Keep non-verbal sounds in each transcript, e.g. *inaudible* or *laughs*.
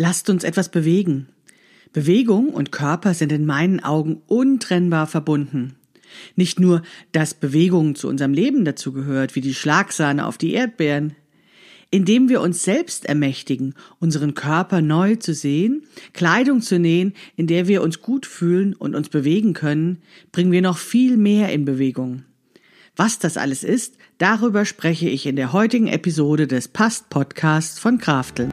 Lasst uns etwas bewegen. Bewegung und Körper sind in meinen Augen untrennbar verbunden. Nicht nur, dass Bewegung zu unserem Leben dazugehört, wie die Schlagsahne auf die Erdbeeren. Indem wir uns selbst ermächtigen, unseren Körper neu zu sehen, Kleidung zu nähen, in der wir uns gut fühlen und uns bewegen können, bringen wir noch viel mehr in Bewegung. Was das alles ist, darüber spreche ich in der heutigen Episode des Past Podcasts von Krafteln.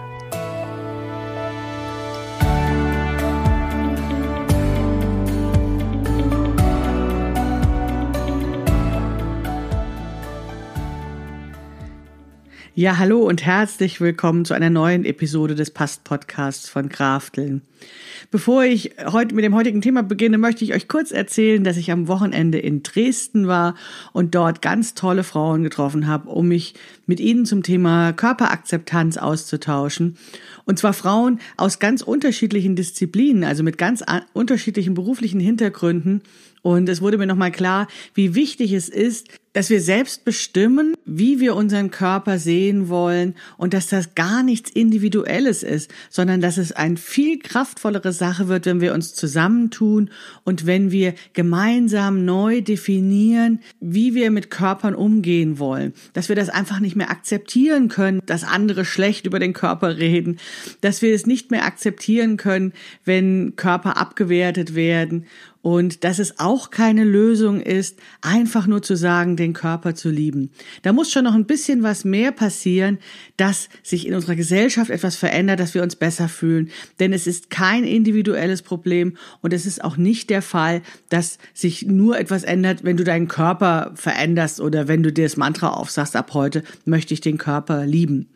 Ja, hallo und herzlich willkommen zu einer neuen Episode des Past Podcasts von Krafteln. Bevor ich heute mit dem heutigen Thema beginne, möchte ich euch kurz erzählen, dass ich am Wochenende in Dresden war und dort ganz tolle Frauen getroffen habe, um mich mit ihnen zum Thema Körperakzeptanz auszutauschen. Und zwar Frauen aus ganz unterschiedlichen Disziplinen, also mit ganz unterschiedlichen beruflichen Hintergründen und es wurde mir nochmal klar, wie wichtig es ist, dass wir selbst bestimmen, wie wir unseren Körper sehen wollen und dass das gar nichts Individuelles ist, sondern dass es eine viel kraftvollere Sache wird, wenn wir uns zusammentun und wenn wir gemeinsam neu definieren, wie wir mit Körpern umgehen wollen. Dass wir das einfach nicht mehr akzeptieren können, dass andere schlecht über den Körper reden, dass wir es nicht mehr akzeptieren können, wenn Körper abgewertet werden und dass es auch keine Lösung ist, einfach nur zu sagen, den Körper zu lieben. Da muss schon noch ein bisschen was mehr passieren, dass sich in unserer Gesellschaft etwas verändert, dass wir uns besser fühlen. Denn es ist kein individuelles Problem und es ist auch nicht der Fall, dass sich nur etwas ändert, wenn du deinen Körper veränderst oder wenn du dir das Mantra aufsagst, ab heute möchte ich den Körper lieben.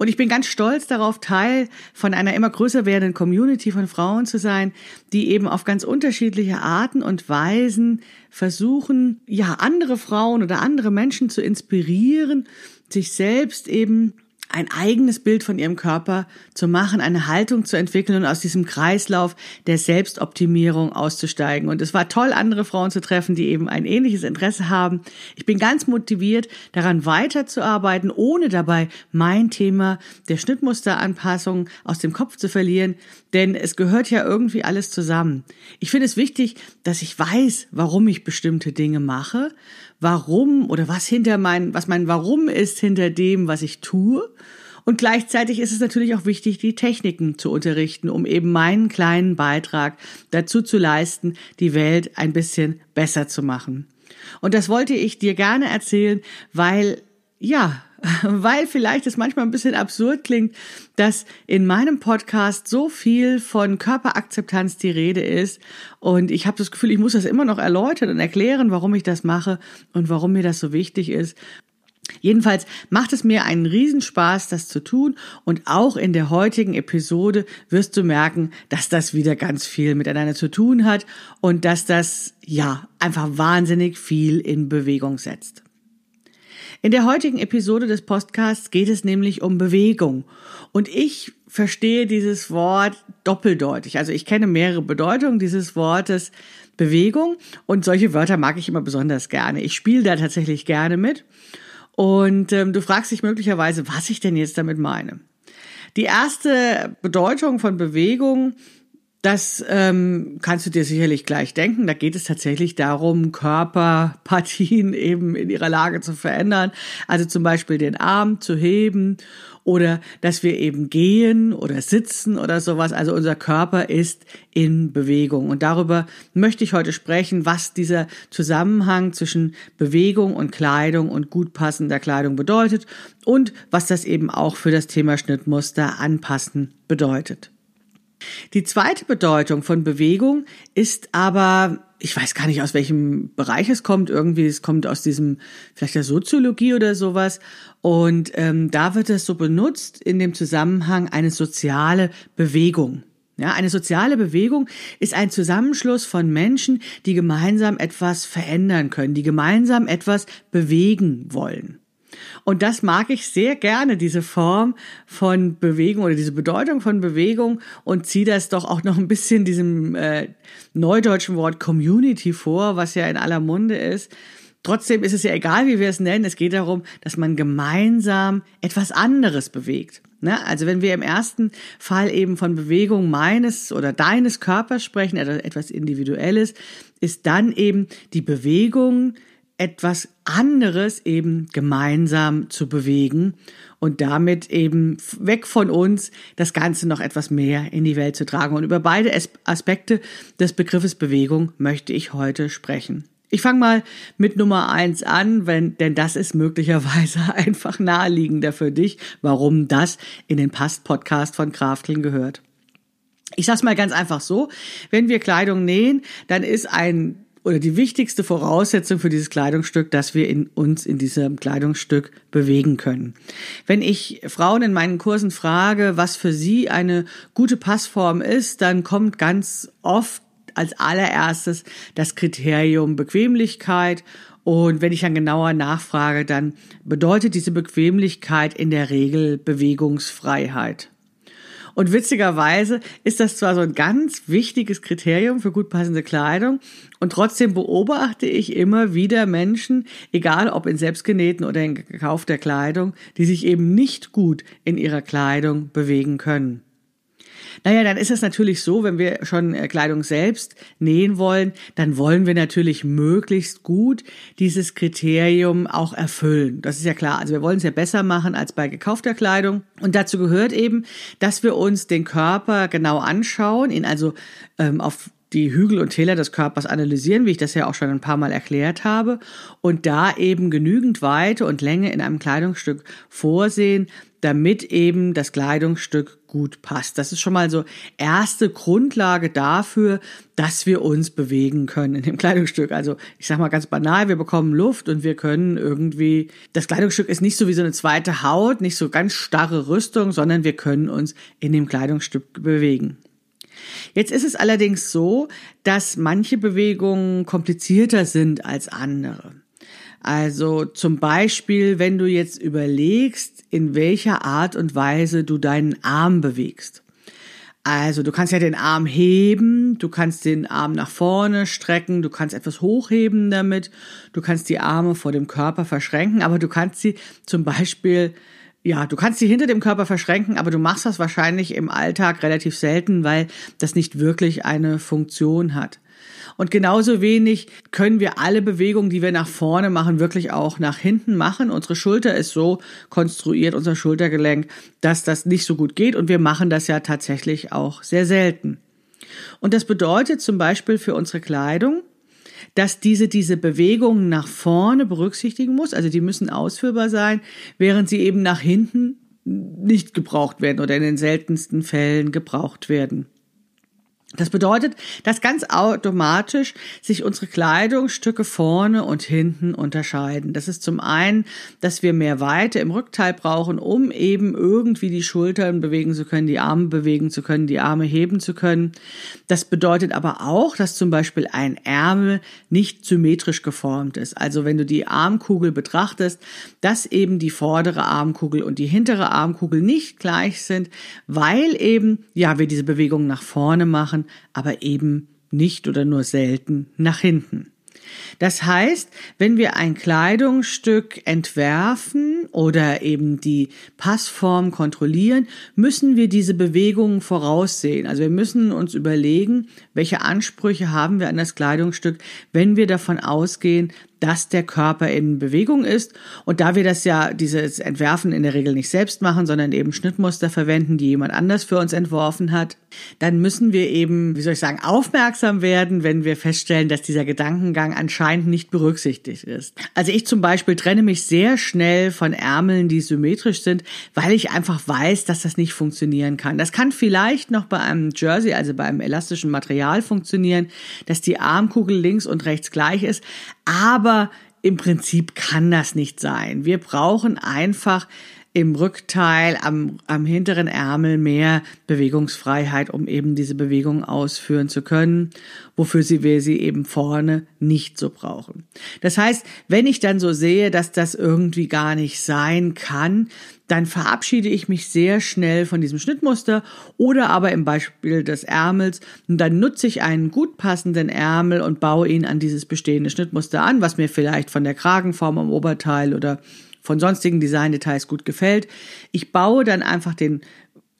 Und ich bin ganz stolz darauf, Teil von einer immer größer werdenden Community von Frauen zu sein, die eben auf ganz unterschiedliche Arten und Weisen versuchen, ja, andere Frauen oder andere Menschen zu inspirieren, sich selbst eben ein eigenes Bild von ihrem Körper zu machen, eine Haltung zu entwickeln und aus diesem Kreislauf der Selbstoptimierung auszusteigen. Und es war toll, andere Frauen zu treffen, die eben ein ähnliches Interesse haben. Ich bin ganz motiviert, daran weiterzuarbeiten, ohne dabei mein Thema der Schnittmusteranpassung aus dem Kopf zu verlieren, denn es gehört ja irgendwie alles zusammen. Ich finde es wichtig, dass ich weiß, warum ich bestimmte Dinge mache, Warum oder was hinter mein, was mein Warum ist hinter dem, was ich tue. Und gleichzeitig ist es natürlich auch wichtig, die Techniken zu unterrichten, um eben meinen kleinen Beitrag dazu zu leisten, die Welt ein bisschen besser zu machen. Und das wollte ich dir gerne erzählen, weil, ja, *laughs* weil vielleicht es manchmal ein bisschen absurd klingt, dass in meinem Podcast so viel von Körperakzeptanz die Rede ist und ich habe das Gefühl, ich muss das immer noch erläutern und erklären, warum ich das mache und warum mir das so wichtig ist. Jedenfalls macht es mir einen Riesenspaß, das zu tun und auch in der heutigen Episode wirst du merken, dass das wieder ganz viel miteinander zu tun hat und dass das, ja, einfach wahnsinnig viel in Bewegung setzt. In der heutigen Episode des Podcasts geht es nämlich um Bewegung. Und ich verstehe dieses Wort doppeldeutig. Also ich kenne mehrere Bedeutungen dieses Wortes Bewegung und solche Wörter mag ich immer besonders gerne. Ich spiele da tatsächlich gerne mit. Und ähm, du fragst dich möglicherweise, was ich denn jetzt damit meine. Die erste Bedeutung von Bewegung das ähm, kannst du dir sicherlich gleich denken. Da geht es tatsächlich darum, Körperpartien *laughs* eben in ihrer Lage zu verändern. Also zum Beispiel den Arm zu heben oder dass wir eben gehen oder sitzen oder sowas. Also unser Körper ist in Bewegung. Und darüber möchte ich heute sprechen, was dieser Zusammenhang zwischen Bewegung und Kleidung und gut passender Kleidung bedeutet und was das eben auch für das Thema Schnittmuster anpassen bedeutet. Die zweite Bedeutung von Bewegung ist aber ich weiß gar nicht, aus welchem Bereich es kommt. Irgendwie, es kommt aus diesem, vielleicht der Soziologie oder sowas. Und ähm, da wird es so benutzt in dem Zusammenhang eine soziale Bewegung. Ja, eine soziale Bewegung ist ein Zusammenschluss von Menschen, die gemeinsam etwas verändern können, die gemeinsam etwas bewegen wollen. Und das mag ich sehr gerne, diese Form von Bewegung oder diese Bedeutung von Bewegung und ziehe das doch auch noch ein bisschen diesem äh, neudeutschen Wort Community vor, was ja in aller Munde ist. Trotzdem ist es ja egal, wie wir es nennen. Es geht darum, dass man gemeinsam etwas anderes bewegt. Ne? Also wenn wir im ersten Fall eben von Bewegung meines oder deines Körpers sprechen, also etwas Individuelles, ist dann eben die Bewegung etwas anderes eben gemeinsam zu bewegen und damit eben weg von uns das Ganze noch etwas mehr in die Welt zu tragen. Und über beide Aspekte des Begriffes Bewegung möchte ich heute sprechen. Ich fange mal mit Nummer eins an, wenn, denn das ist möglicherweise *laughs* einfach naheliegender für dich, warum das in den Past-Podcast von Krafteln gehört. Ich sag's mal ganz einfach so, wenn wir Kleidung nähen, dann ist ein oder die wichtigste Voraussetzung für dieses Kleidungsstück, dass wir in uns in diesem Kleidungsstück bewegen können. Wenn ich Frauen in meinen Kursen frage, was für sie eine gute Passform ist, dann kommt ganz oft als allererstes das Kriterium Bequemlichkeit. Und wenn ich dann genauer nachfrage, dann bedeutet diese Bequemlichkeit in der Regel Bewegungsfreiheit. Und witzigerweise ist das zwar so ein ganz wichtiges Kriterium für gut passende Kleidung und trotzdem beobachte ich immer wieder Menschen, egal ob in selbstgenähten oder in gekaufter Kleidung, die sich eben nicht gut in ihrer Kleidung bewegen können. Naja, dann ist es natürlich so, wenn wir schon äh, Kleidung selbst nähen wollen, dann wollen wir natürlich möglichst gut dieses Kriterium auch erfüllen. Das ist ja klar. Also wir wollen es ja besser machen als bei gekaufter Kleidung. Und dazu gehört eben, dass wir uns den Körper genau anschauen, ihn also ähm, auf die Hügel und Täler des Körpers analysieren, wie ich das ja auch schon ein paar Mal erklärt habe, und da eben genügend Weite und Länge in einem Kleidungsstück vorsehen, damit eben das Kleidungsstück gut passt. Das ist schon mal so erste Grundlage dafür, dass wir uns bewegen können in dem Kleidungsstück. Also ich sag mal ganz banal, wir bekommen Luft und wir können irgendwie, das Kleidungsstück ist nicht so wie so eine zweite Haut, nicht so ganz starre Rüstung, sondern wir können uns in dem Kleidungsstück bewegen. Jetzt ist es allerdings so, dass manche Bewegungen komplizierter sind als andere. Also zum Beispiel, wenn du jetzt überlegst, in welcher Art und Weise du deinen Arm bewegst. Also du kannst ja den Arm heben, du kannst den Arm nach vorne strecken, du kannst etwas hochheben damit, du kannst die Arme vor dem Körper verschränken, aber du kannst sie zum Beispiel, ja, du kannst sie hinter dem Körper verschränken, aber du machst das wahrscheinlich im Alltag relativ selten, weil das nicht wirklich eine Funktion hat. Und genauso wenig können wir alle Bewegungen, die wir nach vorne machen, wirklich auch nach hinten machen. Unsere Schulter ist so konstruiert, unser Schultergelenk, dass das nicht so gut geht. Und wir machen das ja tatsächlich auch sehr selten. Und das bedeutet zum Beispiel für unsere Kleidung, dass diese diese Bewegungen nach vorne berücksichtigen muss. Also die müssen ausführbar sein, während sie eben nach hinten nicht gebraucht werden oder in den seltensten Fällen gebraucht werden. Das bedeutet, dass ganz automatisch sich unsere Kleidungsstücke vorne und hinten unterscheiden. Das ist zum einen, dass wir mehr Weite im Rückteil brauchen, um eben irgendwie die Schultern bewegen zu können, die Arme bewegen zu können, die Arme heben zu können. Das bedeutet aber auch, dass zum Beispiel ein Ärmel nicht symmetrisch geformt ist. Also wenn du die Armkugel betrachtest, dass eben die vordere Armkugel und die hintere Armkugel nicht gleich sind, weil eben, ja, wir diese Bewegung nach vorne machen machen, aber eben nicht oder nur selten nach hinten. Das heißt, wenn wir ein Kleidungsstück entwerfen oder eben die Passform kontrollieren, müssen wir diese Bewegungen voraussehen. Also wir müssen uns überlegen, welche Ansprüche haben wir an das Kleidungsstück, wenn wir davon ausgehen, dass der Körper in Bewegung ist. Und da wir das ja, dieses Entwerfen in der Regel nicht selbst machen, sondern eben Schnittmuster verwenden, die jemand anders für uns entworfen hat, dann müssen wir eben, wie soll ich sagen, aufmerksam werden, wenn wir feststellen, dass dieser Gedankengang anscheinend nicht berücksichtigt ist. Also ich zum Beispiel trenne mich sehr schnell von Ärmeln, die symmetrisch sind, weil ich einfach weiß, dass das nicht funktionieren kann. Das kann vielleicht noch bei einem Jersey, also bei einem elastischen Material funktionieren, dass die Armkugel links und rechts gleich ist, aber im Prinzip kann das nicht sein. Wir brauchen einfach im Rückteil, am, am hinteren Ärmel mehr Bewegungsfreiheit, um eben diese Bewegung ausführen zu können, wofür sie wir sie eben vorne nicht so brauchen. Das heißt, wenn ich dann so sehe, dass das irgendwie gar nicht sein kann, dann verabschiede ich mich sehr schnell von diesem Schnittmuster oder aber im Beispiel des Ärmels, dann nutze ich einen gut passenden Ärmel und baue ihn an dieses bestehende Schnittmuster an, was mir vielleicht von der Kragenform am Oberteil oder von sonstigen Designdetails gut gefällt. Ich baue dann einfach den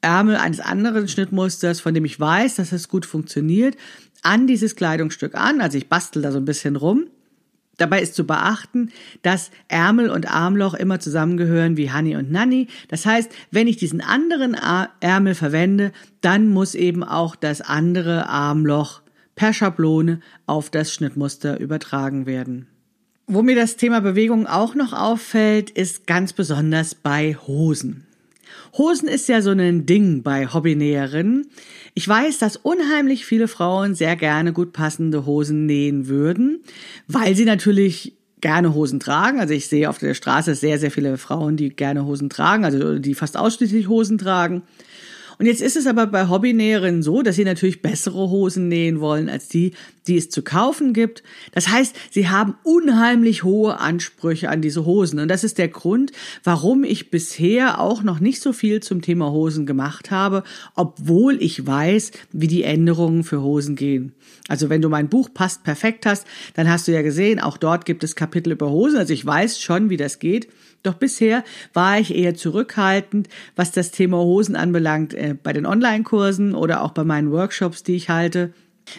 Ärmel eines anderen Schnittmusters, von dem ich weiß, dass es gut funktioniert, an dieses Kleidungsstück an. Also ich bastel da so ein bisschen rum. Dabei ist zu beachten, dass Ärmel und Armloch immer zusammengehören wie Honey und Nanny. Das heißt, wenn ich diesen anderen Ärmel verwende, dann muss eben auch das andere Armloch per Schablone auf das Schnittmuster übertragen werden. Wo mir das Thema Bewegung auch noch auffällt, ist ganz besonders bei Hosen. Hosen ist ja so ein Ding bei Hobbynäherinnen. Ich weiß, dass unheimlich viele Frauen sehr gerne gut passende Hosen nähen würden, weil sie natürlich gerne Hosen tragen. Also ich sehe auf der Straße sehr, sehr viele Frauen, die gerne Hosen tragen, also die fast ausschließlich Hosen tragen. Und jetzt ist es aber bei Hobbynäherinnen so, dass sie natürlich bessere Hosen nähen wollen als die, die es zu kaufen gibt. Das heißt, sie haben unheimlich hohe Ansprüche an diese Hosen. Und das ist der Grund, warum ich bisher auch noch nicht so viel zum Thema Hosen gemacht habe, obwohl ich weiß, wie die Änderungen für Hosen gehen. Also wenn du mein Buch passt perfekt hast, dann hast du ja gesehen, auch dort gibt es Kapitel über Hosen. Also ich weiß schon, wie das geht. Doch bisher war ich eher zurückhaltend, was das Thema Hosen anbelangt, äh, bei den Online-Kursen oder auch bei meinen Workshops, die ich halte,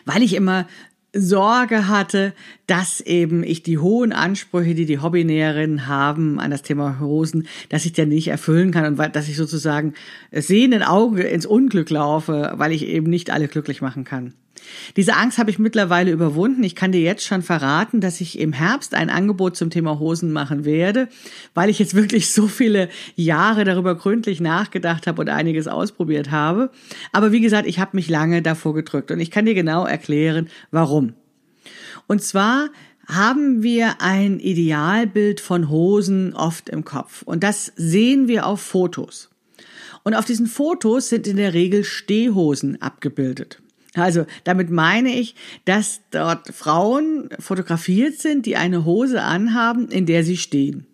weil ich immer Sorge hatte, dass eben ich die hohen Ansprüche, die die Hobbynäherinnen haben an das Thema Hosen, dass ich dann nicht erfüllen kann und dass ich sozusagen sehenden Auge ins Unglück laufe, weil ich eben nicht alle glücklich machen kann. Diese Angst habe ich mittlerweile überwunden. Ich kann dir jetzt schon verraten, dass ich im Herbst ein Angebot zum Thema Hosen machen werde, weil ich jetzt wirklich so viele Jahre darüber gründlich nachgedacht habe und einiges ausprobiert habe. Aber wie gesagt, ich habe mich lange davor gedrückt und ich kann dir genau erklären, warum. Und zwar haben wir ein Idealbild von Hosen oft im Kopf und das sehen wir auf Fotos. Und auf diesen Fotos sind in der Regel Stehhosen abgebildet. Also damit meine ich, dass dort Frauen fotografiert sind, die eine Hose anhaben, in der sie stehen.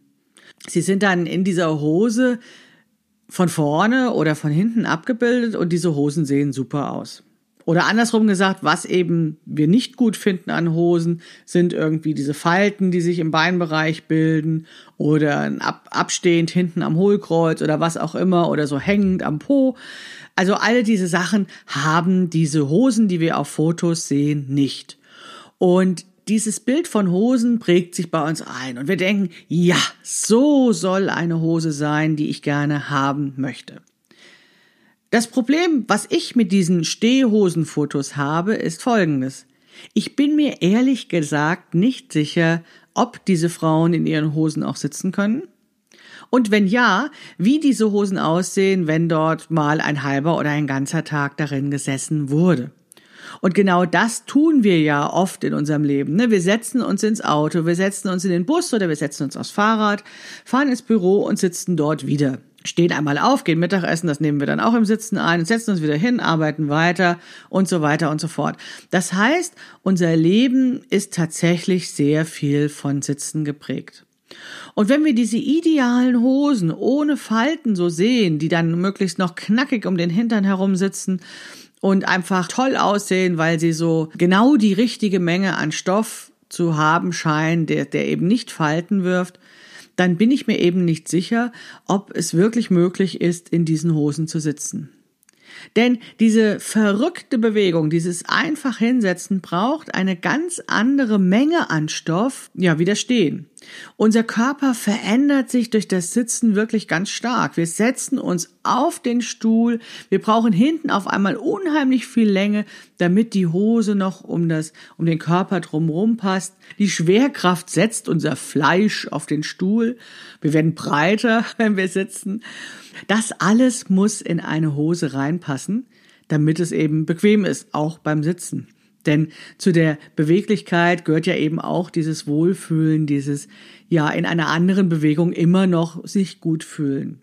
Sie sind dann in dieser Hose von vorne oder von hinten abgebildet und diese Hosen sehen super aus. Oder andersrum gesagt, was eben wir nicht gut finden an Hosen, sind irgendwie diese Falten, die sich im Beinbereich bilden oder ab, abstehend hinten am Hohlkreuz oder was auch immer oder so hängend am Po. Also alle diese Sachen haben diese Hosen, die wir auf Fotos sehen, nicht. Und dieses Bild von Hosen prägt sich bei uns ein und wir denken, ja, so soll eine Hose sein, die ich gerne haben möchte. Das Problem, was ich mit diesen Stehhosenfotos habe, ist folgendes. Ich bin mir ehrlich gesagt nicht sicher, ob diese Frauen in ihren Hosen auch sitzen können und wenn ja, wie diese Hosen aussehen, wenn dort mal ein halber oder ein ganzer Tag darin gesessen wurde. Und genau das tun wir ja oft in unserem Leben. Ne? Wir setzen uns ins Auto, wir setzen uns in den Bus oder wir setzen uns aufs Fahrrad, fahren ins Büro und sitzen dort wieder. Stehen einmal auf, gehen Mittagessen, das nehmen wir dann auch im Sitzen ein, setzen uns wieder hin, arbeiten weiter und so weiter und so fort. Das heißt, unser Leben ist tatsächlich sehr viel von Sitzen geprägt. Und wenn wir diese idealen Hosen ohne Falten so sehen, die dann möglichst noch knackig um den Hintern herum sitzen und einfach toll aussehen, weil sie so genau die richtige Menge an Stoff zu haben scheinen, der, der eben nicht Falten wirft, dann bin ich mir eben nicht sicher, ob es wirklich möglich ist, in diesen Hosen zu sitzen. Denn diese verrückte Bewegung, dieses einfach hinsetzen braucht eine ganz andere Menge an Stoff, ja, wie das Stehen. Unser Körper verändert sich durch das Sitzen wirklich ganz stark. Wir setzen uns auf den Stuhl. Wir brauchen hinten auf einmal unheimlich viel Länge, damit die Hose noch um das, um den Körper drumherum passt. Die Schwerkraft setzt unser Fleisch auf den Stuhl. Wir werden breiter, *laughs* wenn wir sitzen. Das alles muss in eine Hose reinpassen, damit es eben bequem ist, auch beim Sitzen. Denn zu der Beweglichkeit gehört ja eben auch dieses Wohlfühlen, dieses ja in einer anderen Bewegung immer noch sich gut fühlen.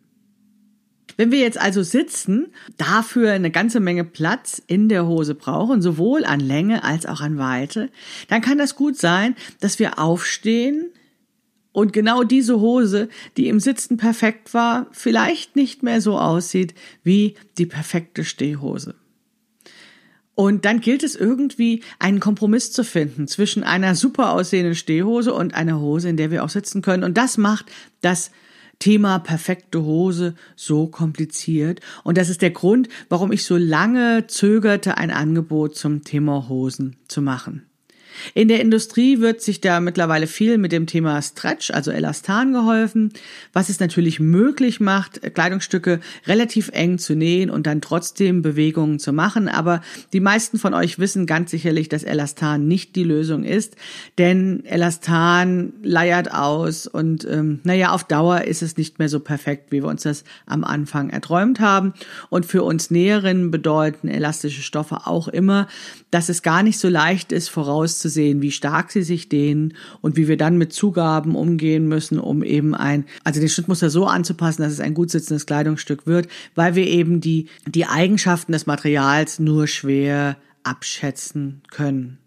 Wenn wir jetzt also sitzen, dafür eine ganze Menge Platz in der Hose brauchen, sowohl an Länge als auch an Weite, dann kann das gut sein, dass wir aufstehen und genau diese Hose, die im Sitzen perfekt war, vielleicht nicht mehr so aussieht wie die perfekte Stehhose. Und dann gilt es irgendwie, einen Kompromiss zu finden zwischen einer super aussehenden Stehhose und einer Hose, in der wir auch sitzen können. Und das macht das Thema perfekte Hose so kompliziert. Und das ist der Grund, warum ich so lange zögerte, ein Angebot zum Thema Hosen zu machen. In der Industrie wird sich da mittlerweile viel mit dem Thema Stretch, also Elastan geholfen, was es natürlich möglich macht, Kleidungsstücke relativ eng zu nähen und dann trotzdem Bewegungen zu machen. Aber die meisten von euch wissen ganz sicherlich, dass Elastan nicht die Lösung ist, denn Elastan leiert aus und ähm, naja, auf Dauer ist es nicht mehr so perfekt, wie wir uns das am Anfang erträumt haben. Und für uns Näherinnen bedeuten elastische Stoffe auch immer, dass es gar nicht so leicht ist, vorauszusehen, sehen, wie stark sie sich dehnen und wie wir dann mit Zugaben umgehen müssen, um eben ein, also den Schnittmuster so anzupassen, dass es ein gut sitzendes Kleidungsstück wird, weil wir eben die, die Eigenschaften des Materials nur schwer abschätzen können.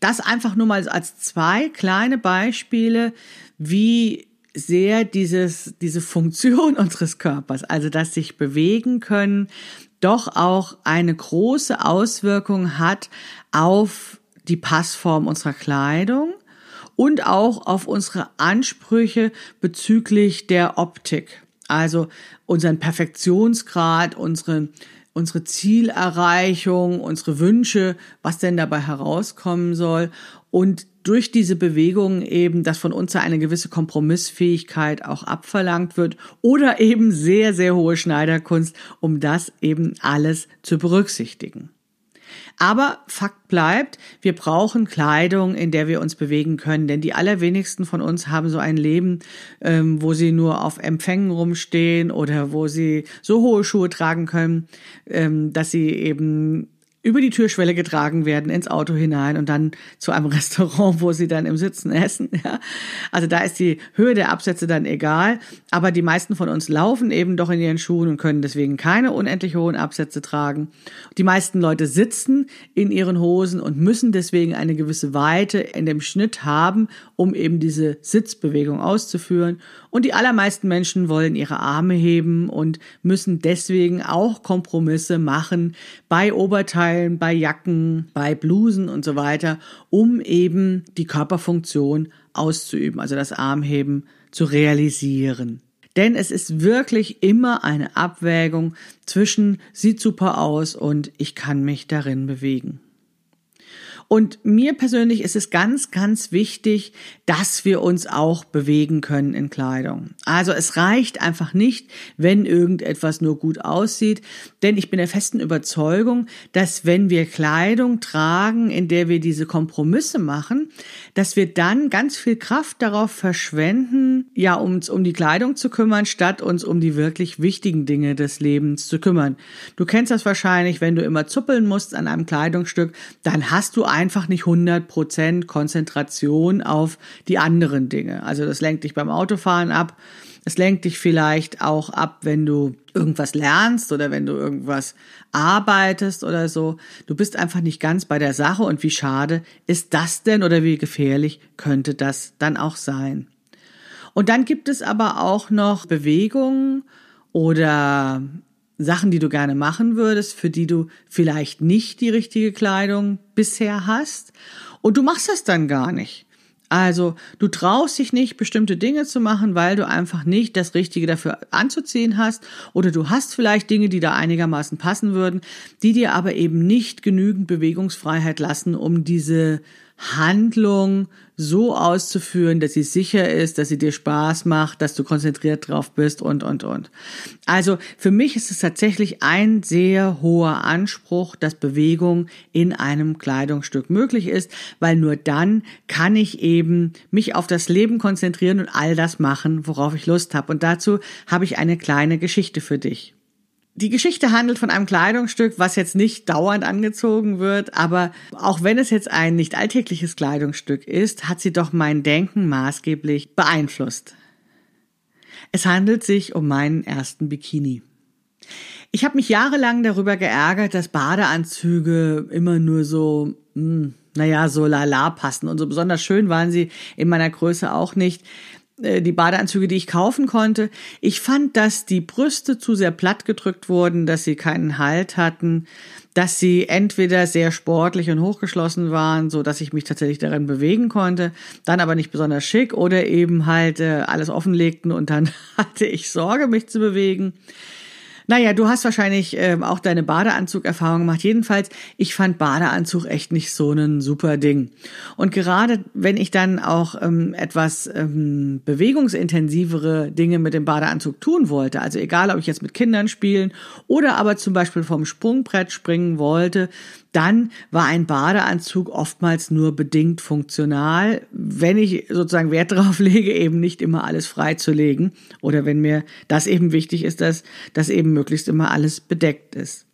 Das einfach nur mal als zwei kleine Beispiele, wie sehr dieses, diese Funktion *laughs* unseres Körpers, also das sich bewegen können, doch auch eine große Auswirkung hat auf die Passform unserer Kleidung und auch auf unsere Ansprüche bezüglich der Optik. Also unseren Perfektionsgrad, unsere, unsere Zielerreichung, unsere Wünsche, was denn dabei herauskommen soll. Und durch diese Bewegung eben, dass von uns eine gewisse Kompromissfähigkeit auch abverlangt wird oder eben sehr, sehr hohe Schneiderkunst, um das eben alles zu berücksichtigen. Aber Fakt bleibt, wir brauchen Kleidung, in der wir uns bewegen können, denn die allerwenigsten von uns haben so ein Leben, ähm, wo sie nur auf Empfängen rumstehen oder wo sie so hohe Schuhe tragen können, ähm, dass sie eben über die Türschwelle getragen werden ins Auto hinein und dann zu einem *laughs* Restaurant, wo sie dann im Sitzen essen. *laughs* Ja. Also da ist die Höhe der Absätze dann egal, aber die meisten von uns laufen eben doch in ihren Schuhen und können deswegen keine unendlich hohen Absätze tragen. Die meisten Leute sitzen in ihren Hosen und müssen deswegen eine gewisse Weite in dem Schnitt haben, um eben diese Sitzbewegung auszuführen. Und die allermeisten Menschen wollen ihre Arme heben und müssen deswegen auch Kompromisse machen bei Oberteilen, bei Jacken, bei Blusen und so weiter, um eben die Körperfunktion auszuüben, also das Armheben zu realisieren. Denn es ist wirklich immer eine Abwägung zwischen sieht super aus und ich kann mich darin bewegen. Und mir persönlich ist es ganz, ganz wichtig, dass wir uns auch bewegen können in Kleidung. Also es reicht einfach nicht, wenn irgendetwas nur gut aussieht, denn ich bin der festen Überzeugung, dass wenn wir Kleidung tragen, in der wir diese Kompromisse machen, dass wir dann ganz viel Kraft darauf verschwenden, ja, uns um die Kleidung zu kümmern, statt uns um die wirklich wichtigen Dinge des Lebens zu kümmern. Du kennst das wahrscheinlich, wenn du immer zuppeln musst an einem Kleidungsstück, dann hast du einfach nicht 100% Konzentration auf die anderen Dinge. Also das lenkt dich beim Autofahren ab. Es lenkt dich vielleicht auch ab, wenn du irgendwas lernst oder wenn du irgendwas arbeitest oder so. Du bist einfach nicht ganz bei der Sache und wie schade ist das denn oder wie gefährlich könnte das dann auch sein? Und dann gibt es aber auch noch Bewegungen oder Sachen, die du gerne machen würdest, für die du vielleicht nicht die richtige Kleidung bisher hast. Und du machst das dann gar nicht. Also du traust dich nicht, bestimmte Dinge zu machen, weil du einfach nicht das Richtige dafür anzuziehen hast oder du hast vielleicht Dinge, die da einigermaßen passen würden, die dir aber eben nicht genügend Bewegungsfreiheit lassen, um diese Handlung so auszuführen, dass sie sicher ist, dass sie dir Spaß macht, dass du konzentriert drauf bist und, und, und. Also für mich ist es tatsächlich ein sehr hoher Anspruch, dass Bewegung in einem Kleidungsstück möglich ist, weil nur dann kann ich eben mich auf das Leben konzentrieren und all das machen, worauf ich Lust habe. Und dazu habe ich eine kleine Geschichte für dich. Die Geschichte handelt von einem Kleidungsstück, was jetzt nicht dauernd angezogen wird, aber auch wenn es jetzt ein nicht alltägliches Kleidungsstück ist, hat sie doch mein Denken maßgeblich beeinflusst. Es handelt sich um meinen ersten Bikini. Ich habe mich jahrelang darüber geärgert, dass Badeanzüge immer nur so, mh, hm, naja, so lala passen und so besonders schön waren sie in meiner Größe auch nicht. Äh, die Badeanzüge, die ich kaufen konnte. Ich fand, dass die Brüste zu sehr platt gedrückt wurden, dass sie keinen Halt hatten, dass sie entweder sehr sportlich und hochgeschlossen waren, so dass ich mich tatsächlich darin bewegen konnte, dann aber nicht besonders schick oder eben halt äh, alles offenlegten und dann *laughs* hatte ich Sorge, mich zu bewegen. Naja, du hast wahrscheinlich ähm, auch deine Badeanzug-Erfahrung gemacht. Jedenfalls, ich fand Badeanzug echt nicht so ein super Ding. Und gerade wenn ich dann auch ähm, etwas ähm, bewegungsintensivere Dinge mit dem Badeanzug tun wollte, also egal, ob ich jetzt mit Kindern spielen oder aber zum Beispiel vom Sprungbrett springen wollte, dann war ein Badeanzug oftmals nur bedingt funktional, wenn ich sozusagen Wert *laughs* darauf lege, eben nicht immer alles freizulegen oder wenn mir das eben wichtig ist, dass das eben möglichst immer alles bedeckt ist.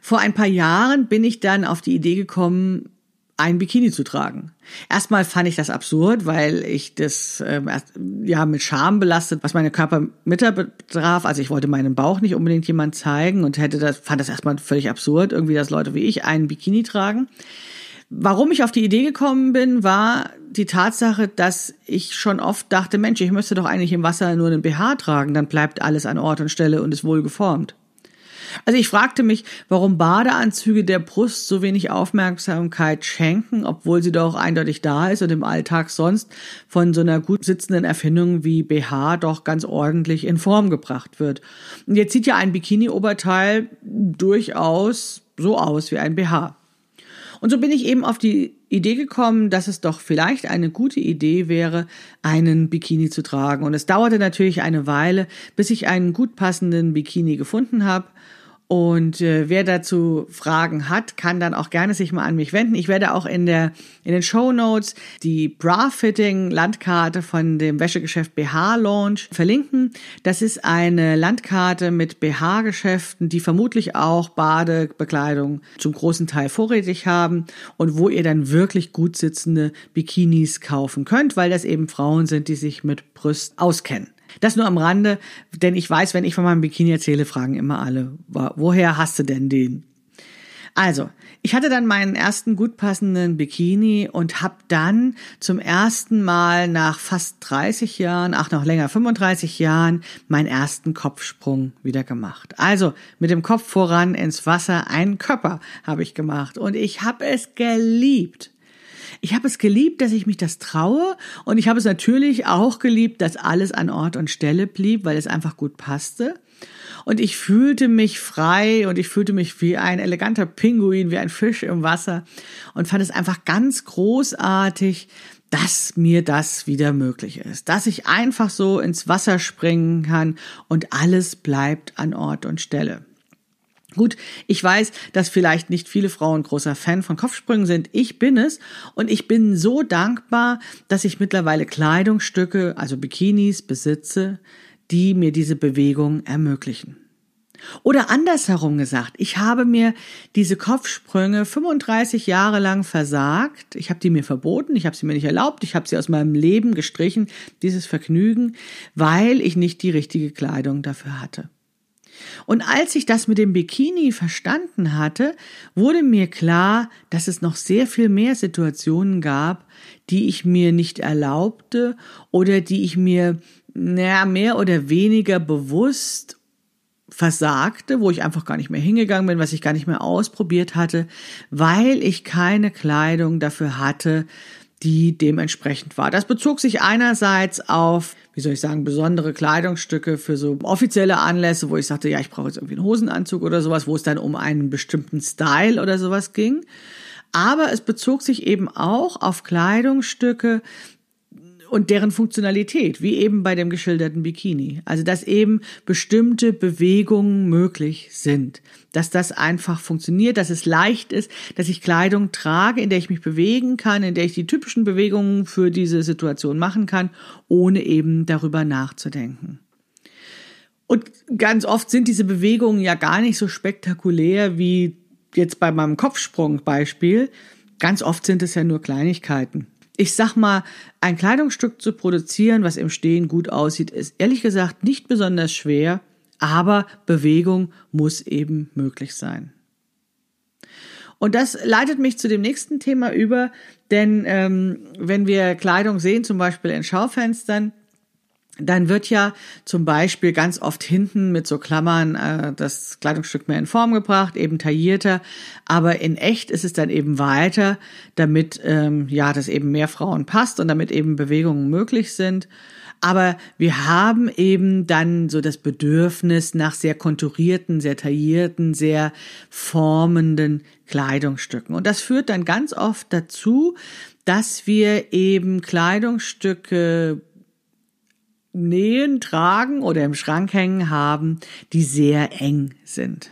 Vor ein paar Jahren bin ich dann auf die Idee gekommen, ein Bikini zu tragen. Erstmal fand ich das absurd, weil ich das ähm, erst, ja mit Scham belastet, was meine Körpermitte betraf. Also ich wollte meinen Bauch nicht unbedingt jemand zeigen und hätte das fand das erstmal völlig absurd, irgendwie, dass Leute wie ich einen Bikini tragen. Warum ich auf die Idee gekommen bin, war die Tatsache, dass ich schon oft dachte, Mensch, ich müsste doch eigentlich im Wasser nur einen BH tragen, dann bleibt alles an Ort und Stelle und ist wohl geformt. Also ich fragte mich, warum Badeanzüge der Brust so wenig Aufmerksamkeit schenken, obwohl sie doch eindeutig da ist und im Alltag sonst von so einer gut sitzenden Erfindung wie BH doch ganz ordentlich in Form gebracht wird. Und jetzt sieht ja ein Bikini-Oberteil durchaus so aus wie ein BH. Und so bin ich eben auf die Idee gekommen, dass es doch vielleicht eine gute Idee wäre, einen Bikini zu tragen. Und es dauerte natürlich eine Weile, bis ich einen gut passenden Bikini gefunden habe. Und äh, wer dazu Fragen hat, kann dann auch gerne sich mal an mich wenden. Ich werde auch in der in den Show Notes die Bra Fitting Landkarte von dem Wäschegeschäft BH Launch verlinken. Das ist eine Landkarte mit BH Geschäften, die vermutlich auch Badebekleidung zum großen Teil vorrätig haben und wo ihr dann wirklich gut sitzende Bikinis kaufen könnt, weil das eben Frauen sind, die sich mit Brüst auskennen. Das nur am Rande, denn ich weiß, wenn ich von meinem Bikini erzähle, fragen immer alle, woher hast du denn den? Also, ich hatte dann meinen ersten gut passenden Bikini und habe dann zum ersten Mal nach fast 30 Jahren, ach noch länger, 35 Jahren, meinen ersten Kopfsprung wieder gemacht. Also mit dem Kopf voran ins Wasser, einen Körper habe ich gemacht und ich habe es geliebt. Ich habe es geliebt, dass ich mich das traue und ich habe es natürlich auch geliebt, dass alles an Ort und Stelle blieb, weil es einfach gut passte. Und ich fühlte mich frei und ich fühlte mich wie ein eleganter Pinguin, wie ein Fisch im Wasser und fand es einfach ganz großartig, dass mir das wieder möglich ist, dass ich einfach so ins Wasser springen kann und alles bleibt an Ort und Stelle. Gut, ich weiß, dass vielleicht nicht viele Frauen großer Fan von Kopfsprüngen sind. Ich bin es und ich bin so dankbar, dass ich mittlerweile Kleidungsstücke, also Bikinis besitze, die mir diese Bewegung ermöglichen. Oder andersherum gesagt, ich habe mir diese Kopfsprünge 35 Jahre lang versagt. Ich habe die mir verboten, ich habe sie mir nicht erlaubt, ich habe sie aus meinem Leben gestrichen, dieses Vergnügen, weil ich nicht die richtige Kleidung dafür hatte. Und als ich das mit dem Bikini verstanden hatte, wurde mir klar, dass es noch sehr viel mehr Situationen gab, die ich mir nicht erlaubte oder die ich mir naja, mehr oder weniger bewusst versagte, wo ich einfach gar nicht mehr hingegangen bin, was ich gar nicht mehr ausprobiert hatte, weil ich keine Kleidung dafür hatte, die dementsprechend war. Das bezog sich einerseits auf, wie soll ich sagen, besondere Kleidungsstücke für so offizielle Anlässe, wo ich sagte, ja, ich brauche jetzt irgendwie einen Hosenanzug oder sowas, wo es dann um einen bestimmten Style oder sowas ging. Aber es bezog sich eben auch auf Kleidungsstücke, und deren Funktionalität, wie eben bei dem geschilderten Bikini. Also, dass eben bestimmte Bewegungen möglich sind, dass das einfach funktioniert, dass es leicht ist, dass ich Kleidung trage, in der ich mich bewegen kann, in der ich die typischen Bewegungen für diese Situation machen kann, ohne eben darüber nachzudenken. Und ganz oft sind diese Bewegungen ja gar nicht so spektakulär wie jetzt bei meinem Kopfsprung-Beispiel. Ganz oft sind es ja nur Kleinigkeiten ich sag mal, ein Kleidungsstück zu produzieren, was im Stehen gut aussieht, ist ehrlich gesagt nicht besonders schwer, aber Bewegung muss eben möglich sein. Und das leitet mich zu dem nächsten Thema über, denn ähm, wenn wir Kleidung sehen, zum Beispiel in Schaufenstern, dann wird ja zum Beispiel ganz oft hinten mit so Klammern äh, das Kleidungsstück mehr in Form gebracht, eben taillierter, aber in echt ist es dann eben weiter, damit ähm, ja das eben mehr Frauen passt und damit eben Bewegungen möglich sind. Aber wir haben eben dann so das Bedürfnis nach sehr konturierten, sehr taillierten, sehr formenden Kleidungsstücken. Und das führt dann ganz oft dazu, dass wir eben Kleidungsstücke nähen, tragen oder im Schrank hängen haben, die sehr eng sind.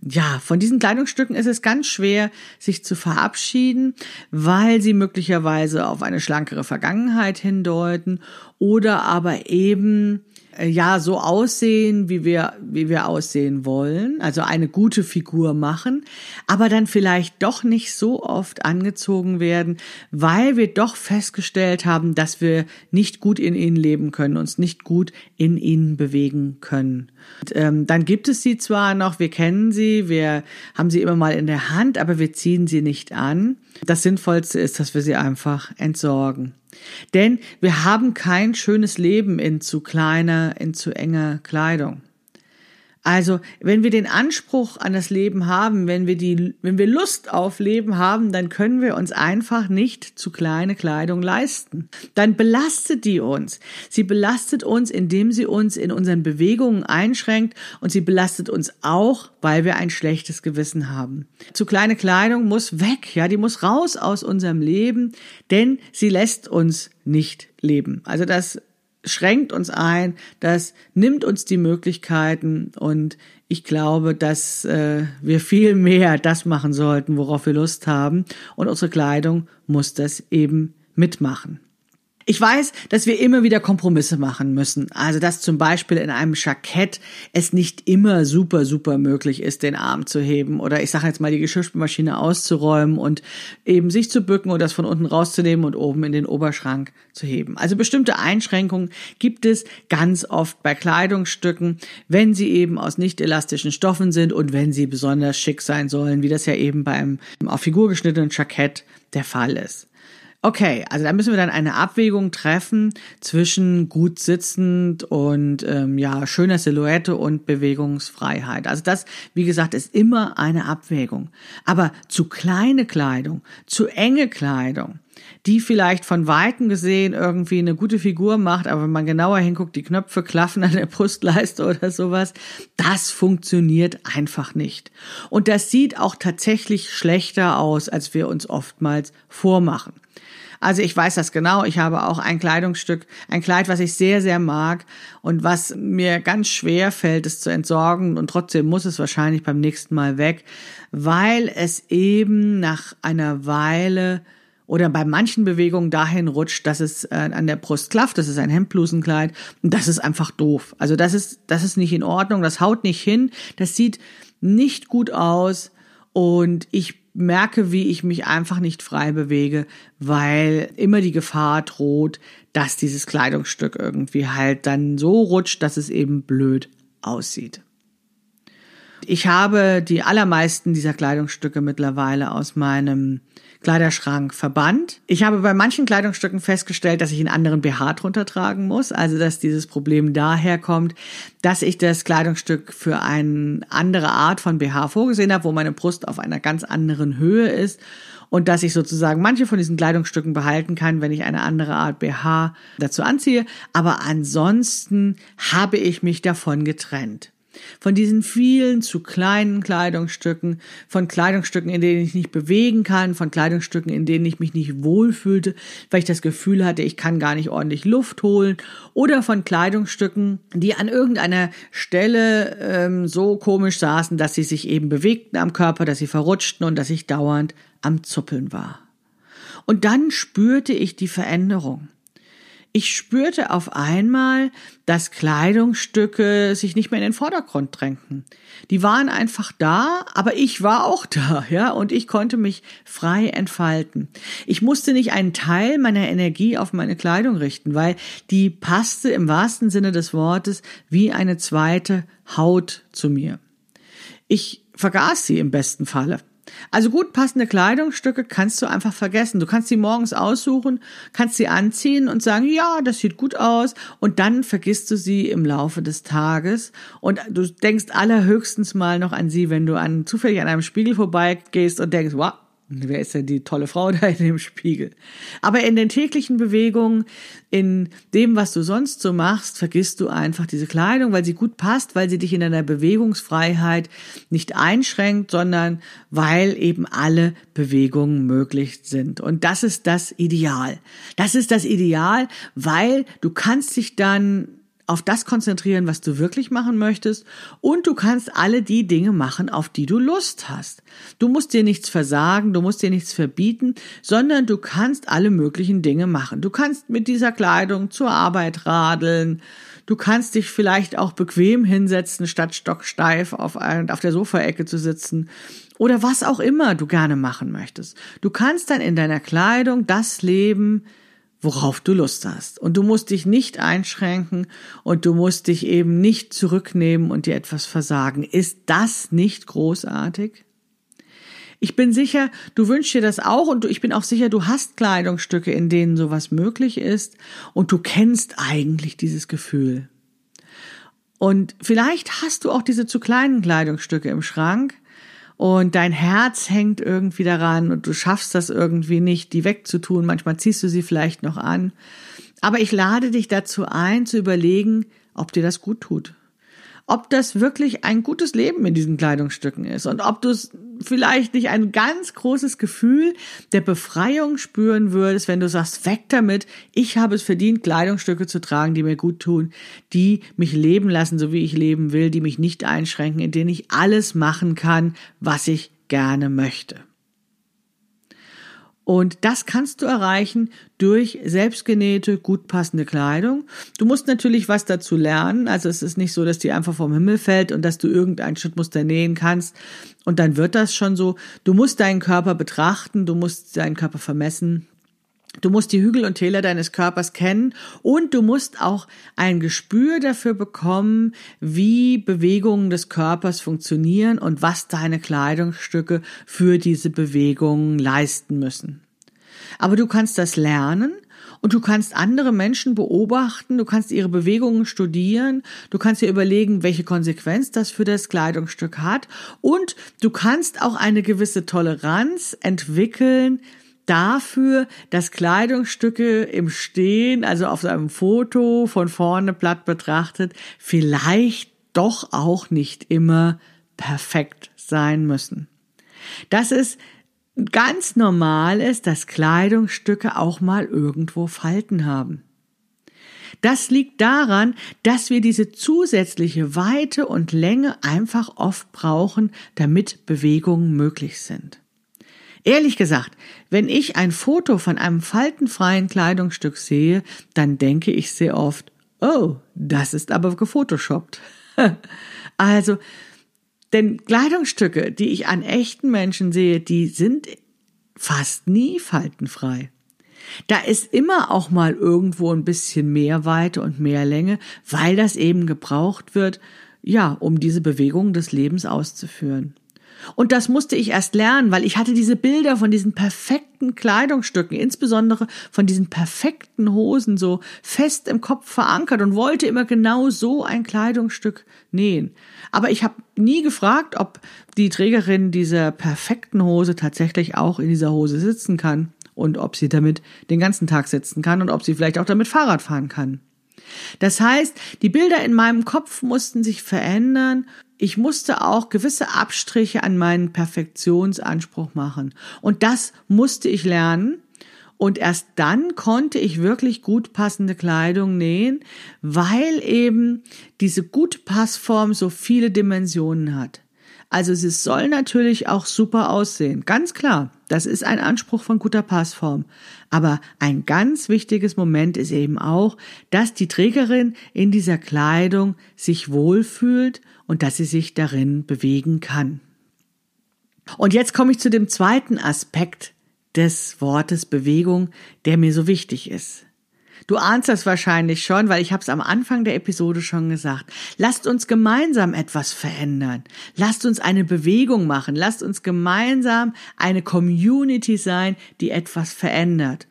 Ja, von diesen Kleidungsstücken ist es ganz schwer, sich zu verabschieden, weil sie möglicherweise auf eine schlankere Vergangenheit hindeuten oder aber eben ja so aussehen, wie wir, wie wir aussehen wollen, also eine gute Figur machen, aber dann vielleicht doch nicht so oft angezogen werden, weil wir doch festgestellt haben, dass wir nicht gut in ihnen leben können, uns nicht gut in ihnen bewegen können. Und, ähm, dann gibt es sie zwar noch, wir kennen sie, wir haben sie immer mal in der Hand, aber wir ziehen sie nicht an. Das Sinnvollste ist, dass wir sie einfach entsorgen. Denn wir haben kein schönes Leben in zu kleiner, in zu enger Kleidung. Also, wenn wir den Anspruch an das Leben haben, wenn wir die, wenn wir Lust auf Leben haben, dann können wir uns einfach nicht zu kleine Kleidung leisten. Dann belastet die uns. Sie belastet uns, indem sie uns in unseren Bewegungen einschränkt und sie belastet uns auch, weil wir ein schlechtes Gewissen haben. Zu kleine Kleidung muss weg, ja, die muss raus aus unserem Leben, denn sie lässt uns nicht leben. Also das schränkt uns ein, das nimmt uns die Möglichkeiten und ich glaube, dass äh, wir viel mehr das machen sollten, worauf wir Lust haben und unsere Kleidung muss das eben mitmachen. Ich weiß, dass wir immer wieder Kompromisse machen müssen. Also, dass zum Beispiel in einem Jackett es nicht immer super, super möglich ist, den Arm zu heben oder ich sage jetzt mal die Geschirrspülmaschine auszuräumen und eben sich zu bücken und das von unten rauszunehmen und oben in den Oberschrank zu heben. Also bestimmte Einschränkungen gibt es ganz oft bei Kleidungsstücken, wenn sie eben aus nicht elastischen Stoffen sind und wenn sie besonders schick sein sollen, wie das ja eben beim auf Figur geschnittenen Jackett der Fall ist. Okay, also da müssen wir dann eine Abwägung treffen zwischen gut sitzend und ähm, ja schöner Silhouette und Bewegungsfreiheit. Also das, wie gesagt, ist immer eine Abwägung. Aber zu kleine Kleidung, zu enge Kleidung, die vielleicht von weitem gesehen irgendwie eine gute Figur macht, aber wenn man genauer hinguckt, die Knöpfe klaffen an der Brustleiste oder sowas, das funktioniert einfach nicht. Und das sieht auch tatsächlich schlechter aus, als wir uns oftmals vormachen. Also ich weiß das genau. Ich habe auch ein Kleidungsstück, ein Kleid, was ich sehr, sehr mag und was mir ganz schwer fällt, es zu entsorgen und trotzdem muss es wahrscheinlich beim nächsten Mal weg, weil es eben nach einer Weile oder bei manchen Bewegungen dahin rutscht, dass es äh, an der Brust klafft. Das ist ein Hemdblusenkleid und das ist einfach doof. Also das ist, das ist nicht in Ordnung. Das haut nicht hin. Das sieht nicht gut aus und ich merke, wie ich mich einfach nicht frei bewege, weil immer die Gefahr droht, dass dieses Kleidungsstück irgendwie halt dann so rutscht, dass es eben blöd aussieht. Ich habe die allermeisten dieser Kleidungsstücke mittlerweile aus meinem Kleiderschrank verbannt. Ich habe bei manchen Kleidungsstücken festgestellt, dass ich einen anderen BH drunter tragen muss, also dass dieses Problem daher kommt, dass ich das Kleidungsstück für eine andere Art von BH vorgesehen habe, wo meine Brust auf einer ganz anderen Höhe ist und dass ich sozusagen manche von diesen Kleidungsstücken behalten kann, wenn ich eine andere Art BH dazu anziehe. Aber ansonsten habe ich mich davon getrennt. Von diesen vielen zu kleinen Kleidungsstücken, von Kleidungsstücken, in denen ich nicht bewegen kann, von Kleidungsstücken, in denen ich mich nicht wohlfühlte, weil ich das Gefühl hatte, ich kann gar nicht ordentlich Luft holen, oder von Kleidungsstücken, die an irgendeiner Stelle ähm, so komisch saßen, dass sie sich eben bewegten am Körper, dass sie verrutschten und dass ich dauernd am Zuppeln war. Und dann spürte ich die Veränderung. Ich spürte auf einmal, dass Kleidungsstücke sich nicht mehr in den Vordergrund drängten. Die waren einfach da, aber ich war auch da, *laughs* ja, und ich konnte mich frei entfalten. Ich musste nicht einen Teil meiner Energie auf meine Kleidung richten, weil die passte im wahrsten Sinne des Wortes wie eine zweite Haut zu mir. Ich vergaß sie im besten Falle. Also gut passende Kleidungsstücke kannst du einfach vergessen. Du kannst sie morgens aussuchen, kannst sie anziehen und sagen, ja, das sieht gut aus. Und dann vergisst du sie im Laufe des Tages. Und du denkst allerhöchstens mal noch an sie, wenn du an, zufällig an einem Spiegel vorbeigehst und denkst, wow, Wer ist denn die tolle Frau *laughs* da in dem Spiegel? Aber in den täglichen Bewegungen, in dem, was du sonst so machst, vergisst du einfach diese Kleidung, weil sie gut passt, weil sie dich in deiner Bewegungsfreiheit nicht einschränkt, sondern weil eben alle Bewegungen möglich sind. Und das ist das Ideal. Das ist das Ideal, weil du kannst dich dann auf das konzentrieren, was du wirklich machen möchtest und du kannst alle die Dinge machen, auf die du Lust hast. Du musst dir nichts versagen, du musst dir nichts verbieten, sondern du kannst alle möglichen Dinge machen. Du kannst mit dieser Kleidung zur Arbeit radeln, du kannst dich vielleicht auch bequem hinsetzen, statt stocksteif auf, auf der Sofaecke zu sitzen oder was auch immer du gerne machen möchtest. Du kannst dann in deiner Kleidung das leben, worauf du Lust hast. Und du musst dich nicht einschränken und du musst dich eben nicht zurücknehmen und dir etwas versagen. Ist das nicht großartig? Ich bin sicher, du wünschst dir das auch und ich bin auch sicher, du hast Kleidungsstücke, in denen sowas möglich ist und du kennst eigentlich dieses Gefühl. Und vielleicht hast du auch diese zu kleinen Kleidungsstücke im Schrank, und dein Herz hängt irgendwie daran und du schaffst das irgendwie nicht, die wegzutun. Manchmal ziehst du sie vielleicht noch an. Aber ich lade dich dazu ein, zu überlegen, ob dir das gut tut ob das wirklich ein gutes Leben in diesen Kleidungsstücken ist und ob du es vielleicht nicht ein ganz großes Gefühl der Befreiung spüren würdest, wenn du sagst, weg damit, ich habe es verdient, Kleidungsstücke zu tragen, die mir gut tun, die mich leben lassen, so wie ich leben will, die mich nicht einschränken, in denen ich alles machen kann, was ich gerne möchte. Und das kannst du erreichen durch selbstgenähte, gut passende Kleidung. Du musst natürlich was dazu lernen. Also es ist nicht so, dass die einfach vom Himmel fällt und dass du irgendein Schnittmuster nähen kannst und dann wird das schon so. Du musst deinen Körper betrachten, du musst deinen Körper vermessen. Du musst die Hügel und Täler deines Körpers kennen und du musst auch ein Gespür dafür bekommen, wie Bewegungen des Körpers funktionieren und was deine Kleidungsstücke für diese Bewegungen leisten müssen. Aber du kannst das lernen und du kannst andere Menschen beobachten, du kannst ihre Bewegungen studieren, du kannst dir überlegen, welche Konsequenz das für das Kleidungsstück hat und du kannst auch eine gewisse Toleranz entwickeln, dafür, dass Kleidungsstücke im Stehen, also auf einem Foto von vorne platt betrachtet, vielleicht doch auch nicht immer perfekt sein müssen. Das ist ganz normal ist, dass Kleidungsstücke auch mal irgendwo Falten haben. Das liegt daran, dass wir diese zusätzliche Weite und Länge einfach oft brauchen, damit Bewegungen möglich sind. Ehrlich gesagt, wenn ich ein Foto von einem faltenfreien Kleidungsstück sehe, dann denke ich sehr oft, oh, das ist aber gefotoshoppt. *laughs* also, denn Kleidungsstücke, die ich an echten Menschen sehe, die sind fast nie faltenfrei. Da ist immer auch mal irgendwo ein bisschen mehr Weite und mehr Länge, weil das eben gebraucht wird, ja, um diese Bewegung des Lebens auszuführen. Und das musste ich erst lernen, weil ich hatte diese Bilder von diesen perfekten Kleidungsstücken, insbesondere von diesen perfekten Hosen so fest im Kopf verankert und wollte immer genau so ein Kleidungsstück nähen. Aber ich habe nie gefragt, ob die Trägerin dieser perfekten Hose tatsächlich auch in dieser Hose sitzen kann und ob sie damit den ganzen Tag sitzen kann und ob sie vielleicht auch damit Fahrrad fahren kann. Das heißt, die Bilder in meinem Kopf mussten sich verändern. Ich musste auch gewisse Abstriche an meinen Perfektionsanspruch machen. Und das musste ich lernen. Und erst dann konnte ich wirklich gut passende Kleidung nähen, weil eben diese gute Passform so viele Dimensionen hat. Also sie soll natürlich auch super aussehen, ganz klar. Das ist ein Anspruch von guter Passform. Aber ein ganz wichtiges Moment ist eben auch, dass die Trägerin in dieser Kleidung sich wohlfühlt und dass sie sich darin bewegen kann. Und jetzt komme ich zu dem zweiten Aspekt des Wortes Bewegung, der mir so wichtig ist. Du ahnst das wahrscheinlich schon, weil ich habe es am Anfang der Episode schon gesagt. Lasst uns gemeinsam etwas verändern. Lasst uns eine Bewegung machen. Lasst uns gemeinsam eine Community sein, die etwas verändert.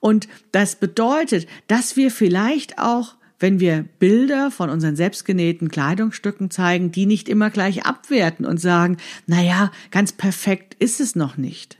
Und das bedeutet, dass wir vielleicht auch wenn wir Bilder von unseren selbstgenähten Kleidungsstücken zeigen, die nicht immer gleich abwerten und sagen, na ja, ganz perfekt ist es noch nicht.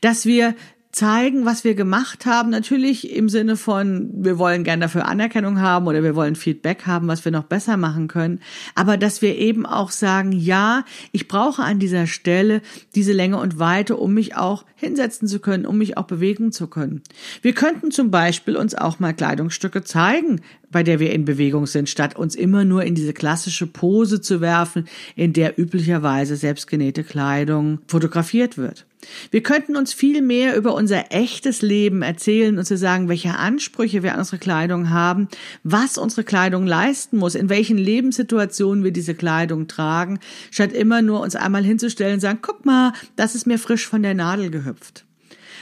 Dass wir zeigen, was wir gemacht haben. Natürlich im Sinne von, wir wollen gern dafür Anerkennung haben oder wir wollen Feedback haben, was wir noch besser machen können. Aber dass wir eben auch sagen, ja, ich brauche an dieser Stelle diese Länge und Weite, um mich auch hinsetzen zu können, um mich auch bewegen zu können. Wir könnten zum Beispiel uns auch mal Kleidungsstücke zeigen, bei der wir in Bewegung sind, statt uns immer nur in diese klassische Pose zu werfen, in der üblicherweise selbstgenähte Kleidung fotografiert wird. Wir könnten uns viel mehr über unser echtes Leben erzählen und zu sagen, welche Ansprüche wir an unsere Kleidung haben, was unsere Kleidung leisten muss, in welchen Lebenssituationen wir diese Kleidung tragen, statt immer nur uns einmal hinzustellen und sagen, guck mal, das ist mir frisch von der Nadel gehüpft.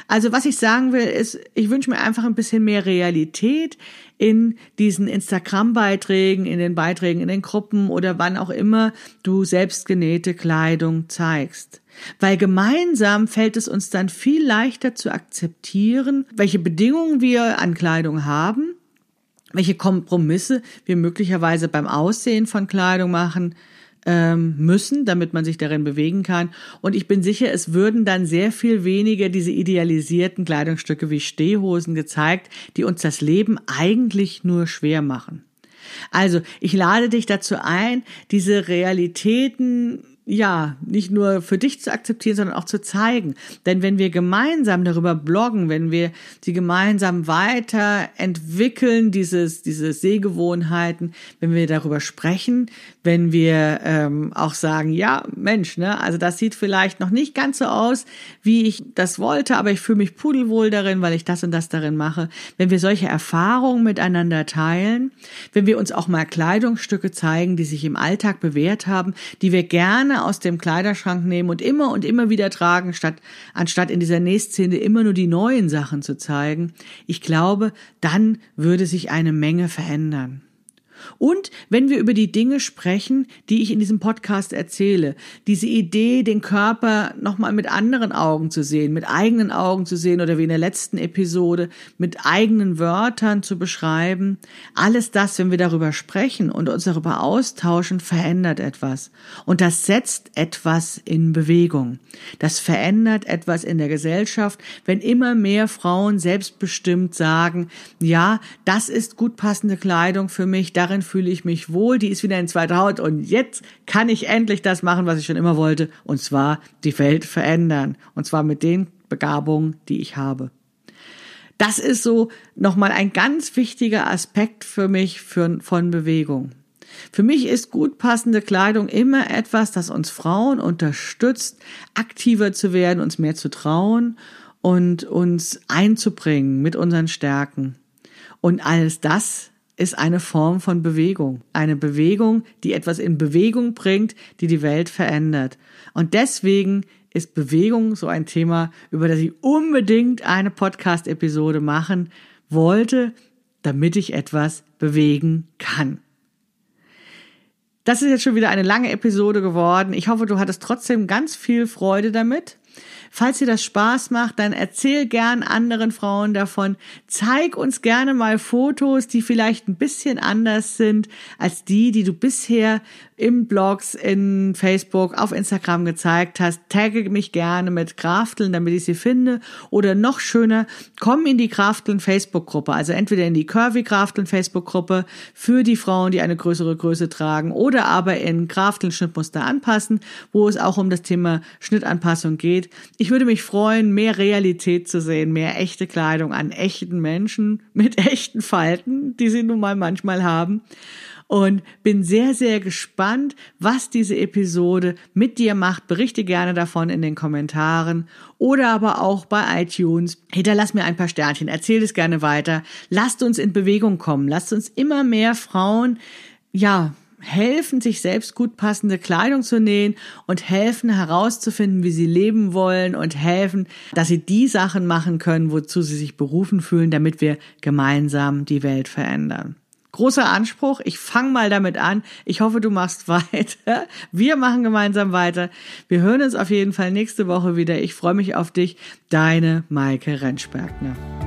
Also was ich sagen will, ist, ich wünsche mir einfach ein bisschen mehr Realität in diesen Instagram-Beiträgen, in den Beiträgen in den Gruppen oder wann auch immer du selbstgenähte Kleidung zeigst. Weil gemeinsam fällt es uns dann viel leichter zu akzeptieren, welche Bedingungen wir an Kleidung haben, welche Kompromisse wir möglicherweise beim Aussehen von Kleidung machen ähm, müssen, damit man sich darin bewegen kann. Und ich bin sicher, es würden dann sehr viel weniger diese idealisierten Kleidungsstücke wie Stehhosen gezeigt, die uns das Leben eigentlich nur schwer machen. Also, ich lade dich dazu ein, diese Realitäten ja, nicht nur für dich zu akzeptieren, sondern auch zu zeigen. Denn wenn wir gemeinsam darüber bloggen, wenn wir sie gemeinsam weiterentwickeln, dieses, diese Sehgewohnheiten, wenn wir darüber sprechen, wenn wir ähm, auch sagen, ja, Mensch, ne, also das sieht vielleicht noch nicht ganz so aus, wie ich das wollte, aber ich fühle mich pudelwohl darin, weil ich das und das darin mache. Wenn wir solche Erfahrungen miteinander teilen, wenn wir uns auch mal Kleidungsstücke zeigen, die sich im Alltag bewährt haben, die wir gerne aus dem Kleiderschrank nehmen und immer und immer wieder tragen, statt, anstatt in dieser Nähszene immer nur die neuen Sachen zu zeigen. Ich glaube, dann würde sich eine Menge verändern. Und wenn wir über die Dinge sprechen, die ich in diesem Podcast erzähle, diese Idee, den Körper nochmal mit anderen Augen zu sehen, mit eigenen Augen zu sehen oder wie in der letzten Episode mit eigenen Wörtern zu beschreiben, alles das, wenn wir darüber sprechen und uns darüber austauschen, verändert etwas. Und das setzt etwas in Bewegung. Das verändert etwas in der Gesellschaft, wenn immer mehr Frauen selbstbestimmt sagen, ja, das ist gut passende Kleidung für mich, darin darin fühle ich mich wohl, die ist wieder in zweiter Haut und jetzt kann ich endlich das machen, was ich schon immer wollte, und zwar die Welt verändern, und zwar mit den Begabungen, die ich habe. Das ist so nochmal ein ganz wichtiger Aspekt für mich für, von Bewegung. Für mich ist gut passende Kleidung immer etwas, das uns Frauen unterstützt, aktiver zu werden, uns mehr zu trauen und uns einzubringen mit unseren Stärken. Und alles das ist eine Form von Bewegung. Eine Bewegung, die etwas in Bewegung bringt, die die Welt verändert. Und deswegen ist Bewegung so ein Thema, über das ich unbedingt eine Podcast-Episode machen wollte, damit ich etwas bewegen kann. Das ist jetzt schon wieder eine lange Episode geworden. Ich hoffe, du hattest trotzdem ganz viel Freude damit. Falls dir das Spaß macht, dann erzähl gern anderen Frauen davon. Zeig uns gerne mal Fotos, die vielleicht ein bisschen anders sind als die, die du bisher im Blogs, in Facebook, auf Instagram gezeigt hast. Tagge mich gerne mit Krafteln, damit ich sie finde. Oder noch schöner, komm in die Krafteln Facebook-Gruppe. Also entweder in die Curvy Krafteln Facebook-Gruppe für die Frauen, die eine größere Größe tragen oder aber in Krafteln Schnittmuster anpassen, wo es auch um das Thema Schnittanpassung geht. Ich würde mich freuen, mehr Realität zu sehen, mehr echte Kleidung an echten Menschen mit *laughs* echten Falten, die sie nun mal manchmal haben und bin sehr, sehr gespannt, was diese Episode mit dir macht. Berichte gerne davon in den Kommentaren oder aber auch bei iTunes. Hinterlass mir ein paar Sternchen, erzähl es gerne weiter. Lasst uns in Bewegung kommen. Lasst uns immer mehr Frauen, ja, helfen, sich selbst gut passende Kleidung zu nähen und helfen herauszufinden, wie sie leben wollen und helfen, dass sie die Sachen machen können, wozu sie sich berufen fühlen, damit wir gemeinsam die Welt verändern. Großer Anspruch. Ich fange mal damit an. Ich hoffe, du machst *laughs* weiter. Wir machen gemeinsam weiter. Wir hören uns auf jeden Fall nächste Woche wieder. Ich freue mich auf dich. Deine Maike Rentschbergner.